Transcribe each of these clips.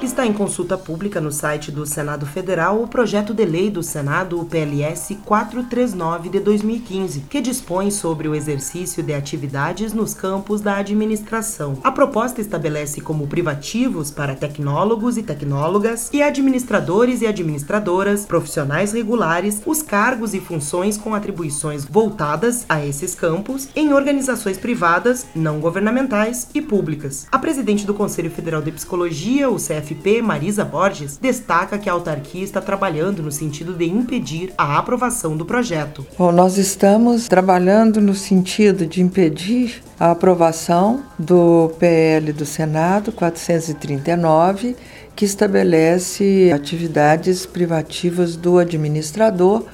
Está em consulta pública no site do Senado Federal o projeto de lei do Senado, o PLS 439 de 2015, que dispõe sobre o exercício de atividades nos campos da administração. A proposta estabelece como privativos para tecnólogos e tecnólogas e administradores e administradoras, profissionais regulares, os cargos e funções com atribuições voltadas a esses campos em organizações privadas, não governamentais e públicas. A presidente do Conselho Federal de Psicologia, o CF FP Marisa Borges destaca que a autarquia está trabalhando no sentido de impedir a aprovação do projeto. Bom, nós estamos trabalhando no sentido de impedir a aprovação do PL do Senado 439, que estabelece atividades privativas do administrador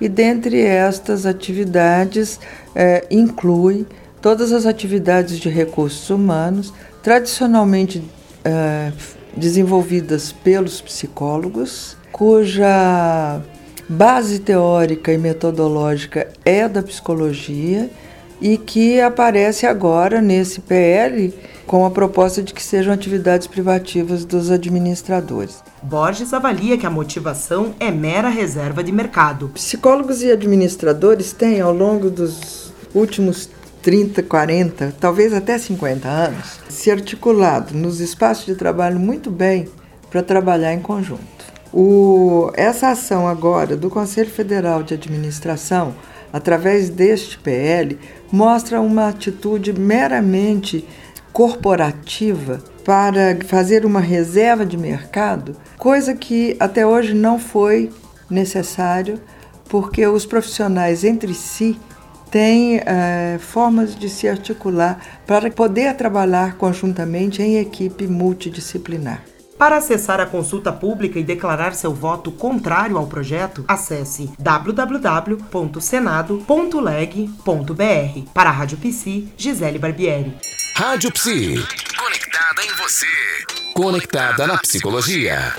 e dentre estas atividades é, inclui todas as atividades de recursos humanos tradicionalmente é, desenvolvidas pelos psicólogos, cuja base teórica e metodológica é da psicologia e que aparece agora nesse PL com a proposta de que sejam atividades privativas dos administradores. Borges avalia que a motivação é mera reserva de mercado. Psicólogos e administradores têm, ao longo dos últimos 30, 40, talvez até 50 anos, se articulado nos espaços de trabalho muito bem para trabalhar em conjunto. O, essa ação agora do Conselho Federal de Administração, através deste PL, mostra uma atitude meramente corporativa para fazer uma reserva de mercado, coisa que até hoje não foi necessário, porque os profissionais entre si tem é, formas de se articular para poder trabalhar conjuntamente em equipe multidisciplinar. Para acessar a consulta pública e declarar seu voto contrário ao projeto, acesse www.senado.leg.br. Para a Rádio Psi, Gisele Barbieri. Rádio Psi. Conectada em você. Conectada na psicologia.